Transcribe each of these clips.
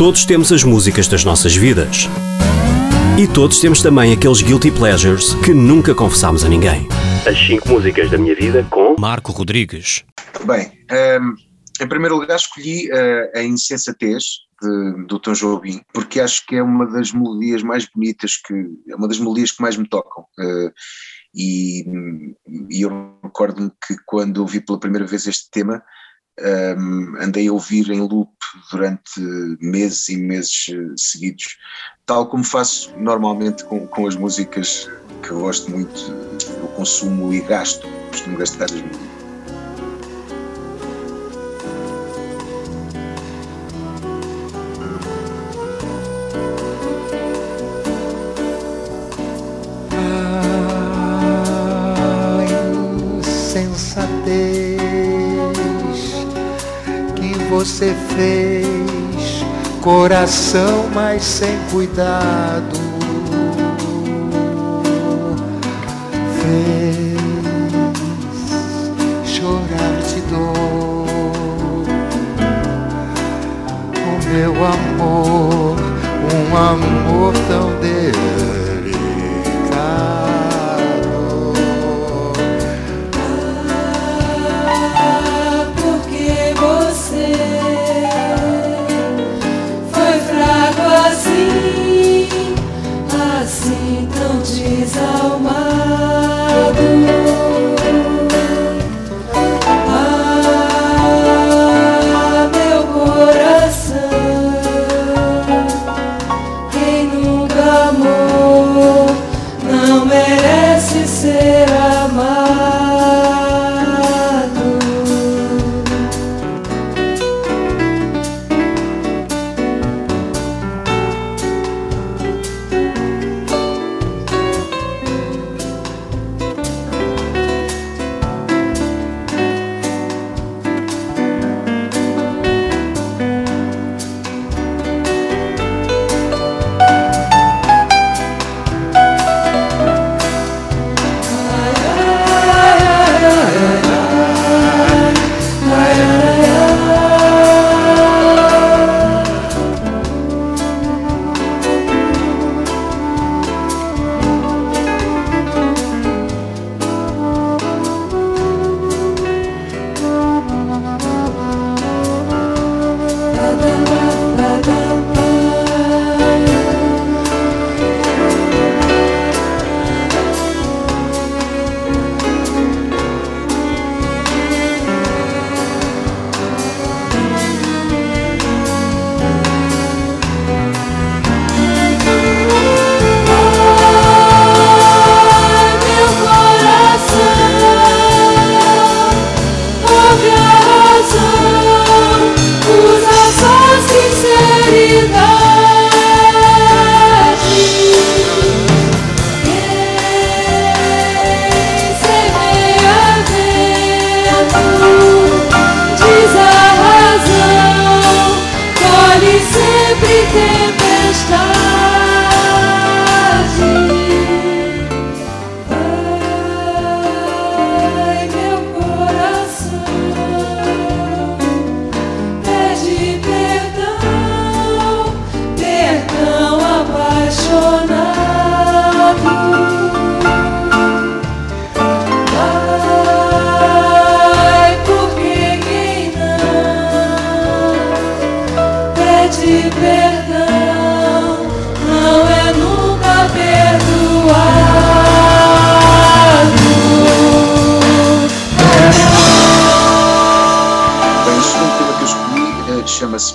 Todos temos as músicas das nossas vidas. E todos temos também aqueles guilty pleasures que nunca confessámos a ninguém. As 5 músicas da minha vida com Marco Rodrigues. Bem, um, em primeiro lugar escolhi uh, a Insensatez de, do Tom Jobim, porque acho que é uma das melodias mais bonitas, que é uma das melodias que mais me tocam. Uh, e, e, eu recordo-me que quando ouvi pela primeira vez este tema, um, andei a ouvir em loop durante meses e meses eh, seguidos, tal como faço normalmente com, com as músicas que eu gosto muito, eu consumo e gasto, costumo gastar as músicas. Você fez, coração, mas sem cuidado. Fez chorar de dor. O meu amor, um amor tão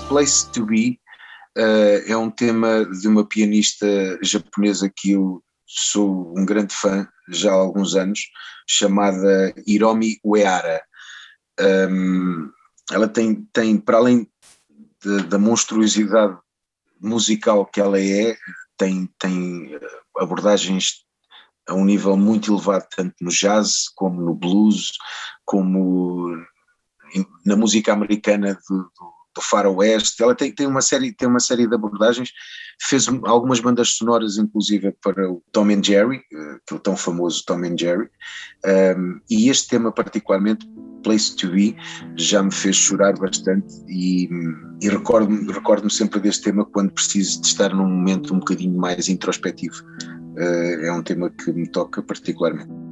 Place to Be uh, é um tema de uma pianista japonesa que eu sou um grande fã já há alguns anos, chamada Hiromi Uehara. Um, ela tem, tem, para além de, da monstruosidade musical que ela é, tem, tem abordagens a um nível muito elevado, tanto no jazz como no blues, como na música americana do, do do faroeste, ela tem, tem, uma série, tem uma série de abordagens, fez algumas bandas sonoras inclusive para o Tom and Jerry, aquele eh, tão famoso Tom and Jerry, um, e este tema particularmente Place to Be já me fez chorar bastante e, e recordo-me recordo sempre deste tema quando preciso de estar num momento um bocadinho mais introspectivo. Uh, é um tema que me toca particularmente.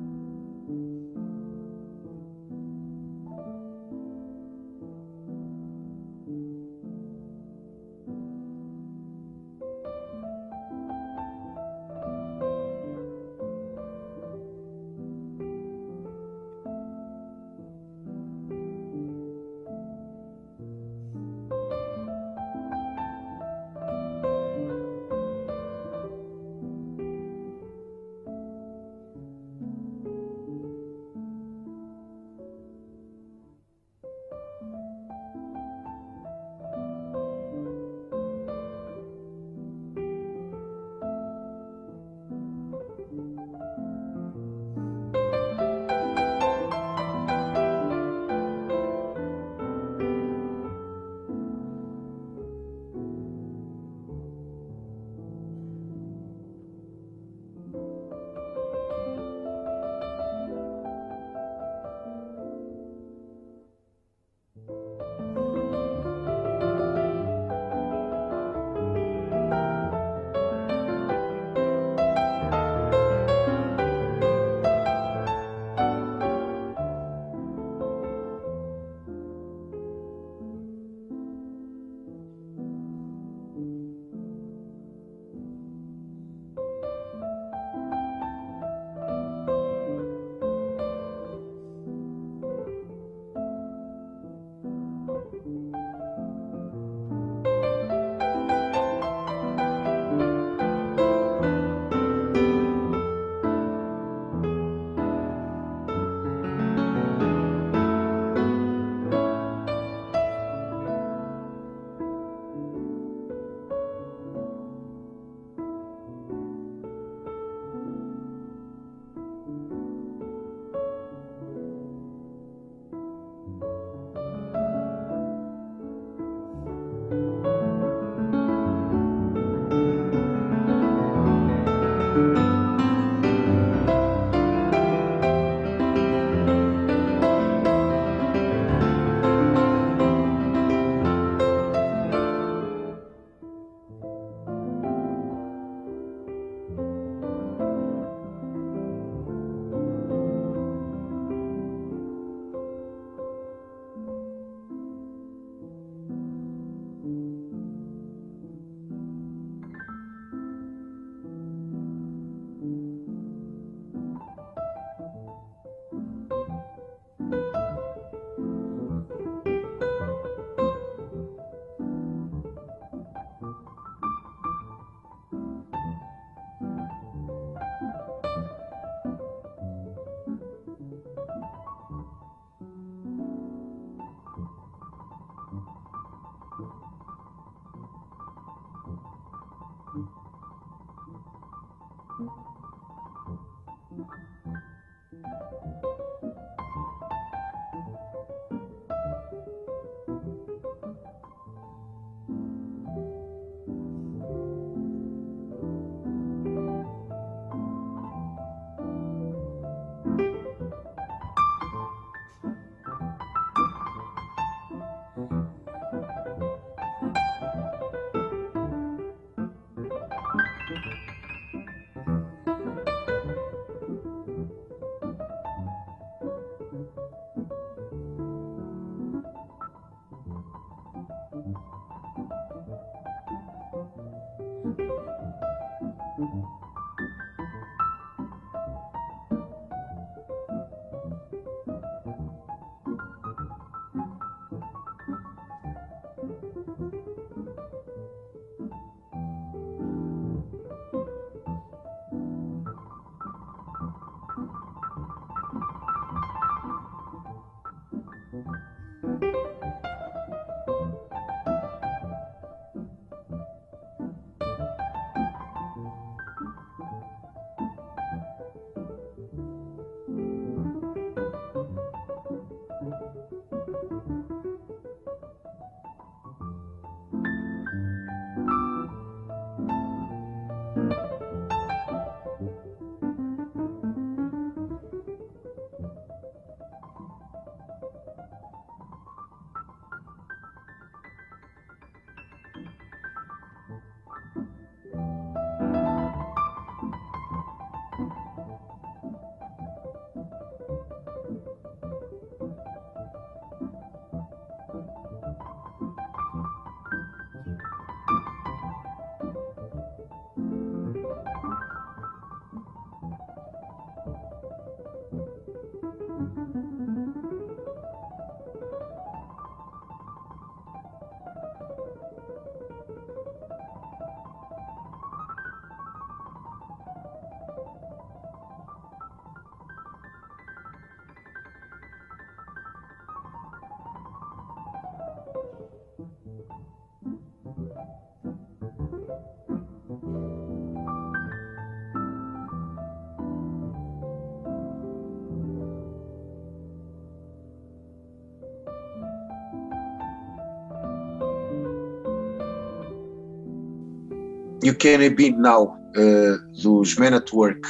You Can Be Now, uh, dos Men at Work.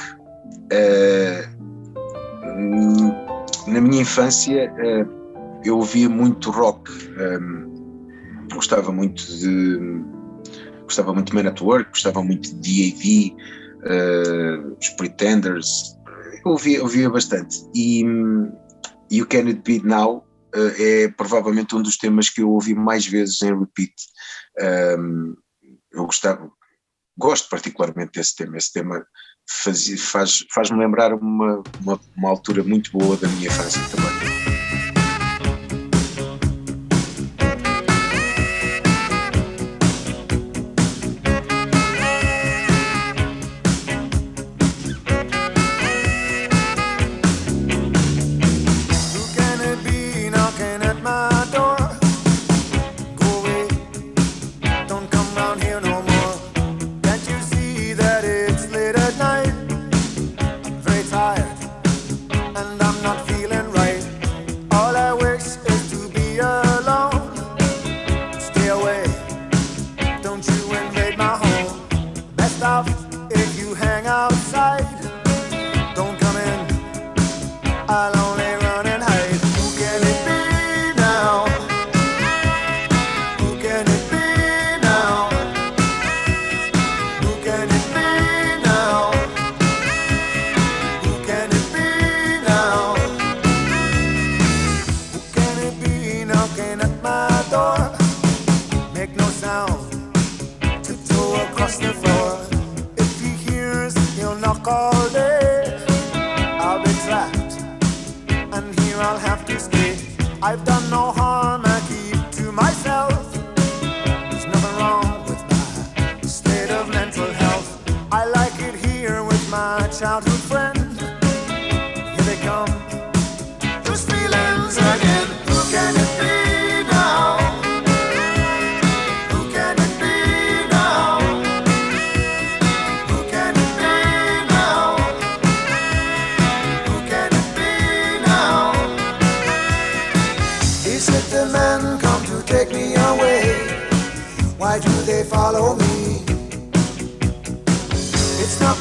Uh, na minha infância uh, eu ouvia muito rock, um, gostava muito de gostava muito de Men at Work, gostava muito de D.A.V., uh, os Pretenders, eu ouvia, ouvia bastante. E um, You Can It Be Now uh, é provavelmente um dos temas que eu ouvi mais vezes em repeat. Um, eu gostava, gosto particularmente desse tema. Esse tema faz, faz, faz-me lembrar uma, uma, uma altura muito boa da minha infância também.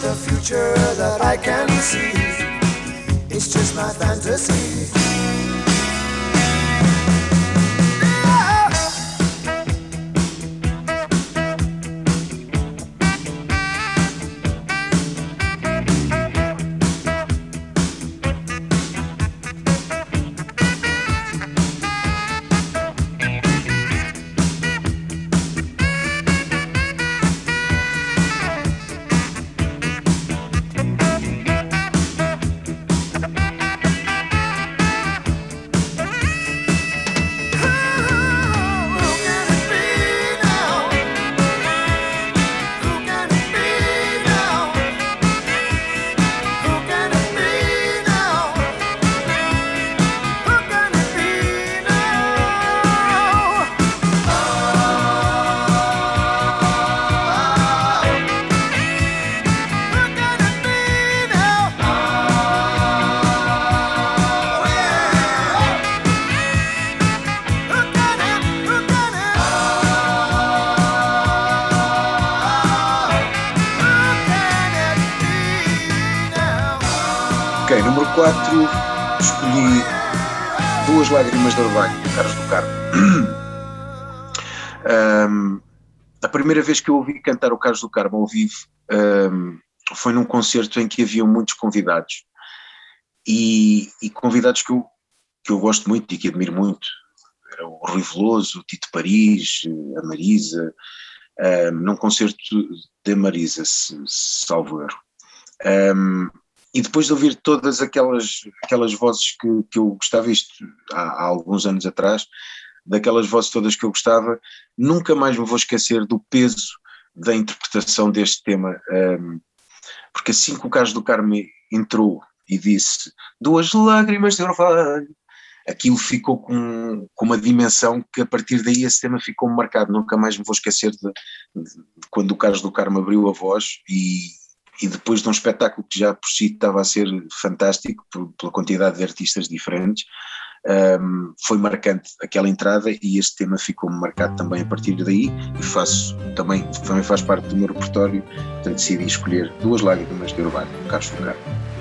the future that I can see. It's just my fantasy. Lágrimas de Orvalho, Carlos do Carmo. Um, a primeira vez que eu ouvi cantar o Carlos do Carmo ao vivo um, foi num concerto em que haviam muitos convidados e, e, convidados que eu, que eu gosto muito e que admiro muito. Era o Rui Veloso, o Tito Paris, a Marisa, um, num concerto de Marisa, se, salvo erro. Um, e depois de ouvir todas aquelas, aquelas vozes que, que eu gostava, isto há, há, alguns anos atrás, daquelas vozes todas que eu gostava, nunca mais me vou esquecer do peso da interpretação deste tema, um, porque assim que o Carlos do Carme entrou e disse duas lágrimas de orvalho, aquilo ficou com, com uma dimensão que a partir daí esse tema ficou marcado, nunca mais me vou esquecer de, de, de quando o Carlos do Carmo abriu a voz e, e depois de um espetáculo que já por si estava a ser fantástico, por, pela quantidade de artistas diferentes, um, foi marcante aquela entrada e este tema ficou marcado também a partir daí e faço também, também faz parte do meu repertório, portanto decidi escolher duas lágrimas de Urbano, Carlos Furcado.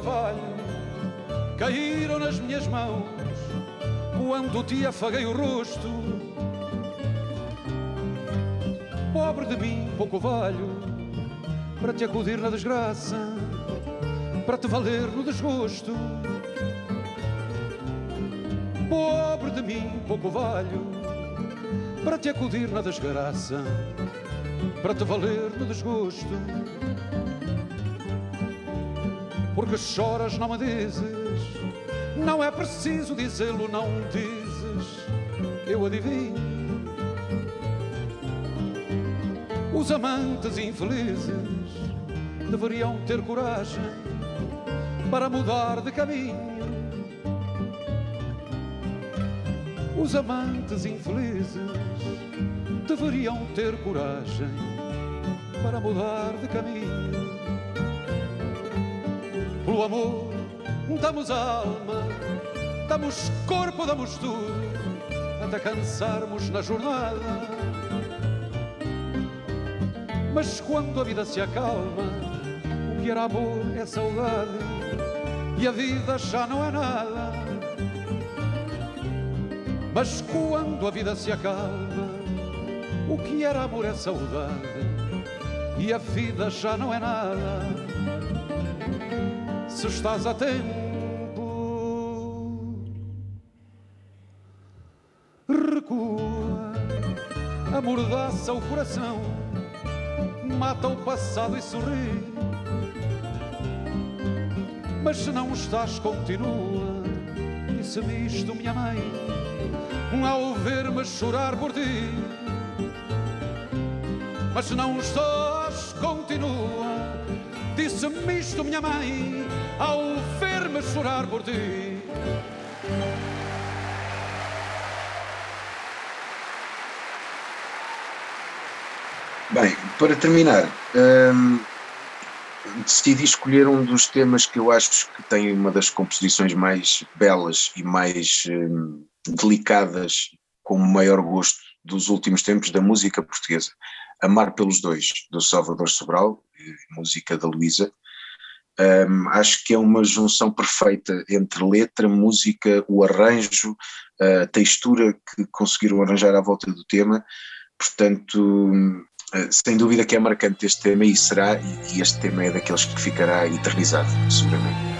Orvalho caíram nas minhas mãos quando te afaguei o rosto. Pobre de mim, pouco valho, para te acudir na desgraça, para te valer no desgosto. Pobre de mim, pouco valho, para te acudir na desgraça, para te valer no desgosto porque choras, não me dizes. Não é preciso dizê-lo, não dizes. Eu adivinho. Os amantes infelizes deveriam ter coragem para mudar de caminho. Os amantes infelizes deveriam ter coragem para mudar de caminho pelo amor damos alma, damos corpo, damos tudo, até cansarmos na jornada. Mas quando a vida se acalma, o que era amor é saudade, e a vida já não é nada. Mas quando a vida se acalma, o que era amor é saudade, e a vida já não é nada se estás a tempo. Recua, amordaça o coração, mata o passado e sorri. Mas se não estás, continua. Disse-me isto, minha mãe, ao ver-me chorar por ti. Mas se não estás, continua. Disse-me isto, minha mãe, ao ver-me chorar por ti. Bem, para terminar, hum, decidi escolher um dos temas que eu acho que tem uma das composições mais belas e mais hum, delicadas, com o maior gosto dos últimos tempos da música portuguesa. Amar pelos Dois, do Salvador Sobral, música da Luísa. Um, acho que é uma junção perfeita entre letra, música, o arranjo, a textura que conseguiram arranjar à volta do tema. Portanto, sem dúvida que é marcante este tema e será, e este tema é daqueles que ficará eternizado, seguramente.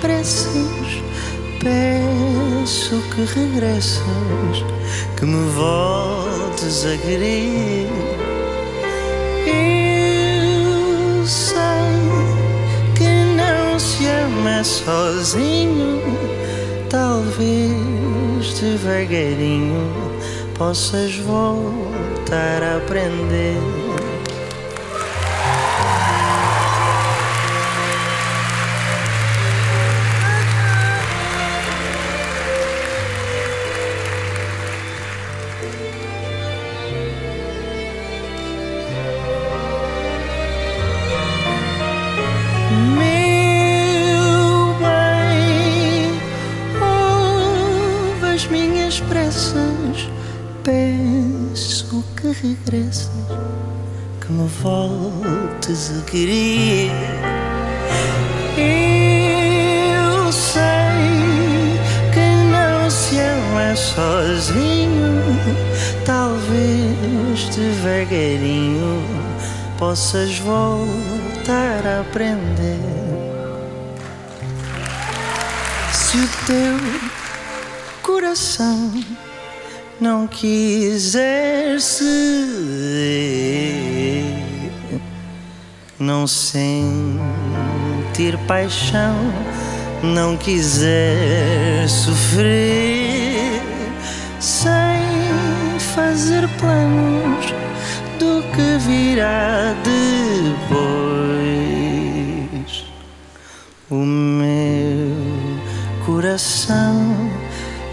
Preces, peço que regresses, que me voltes a querer. Eu sei que não se ama sozinho, talvez devagarinho possas voltar a aprender. Meu bem, ouve as minhas pressas. Peço que regresses, que me voltes a querer. Eu sei que não se ama sozinho. Talvez de devagarinho possas voltar a aprender. Se o teu coração não quiser se não sentir paixão, não quiser sofrer sem fazer planos do que virá depois. Coração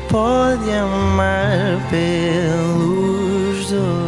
pode amar pelos dois.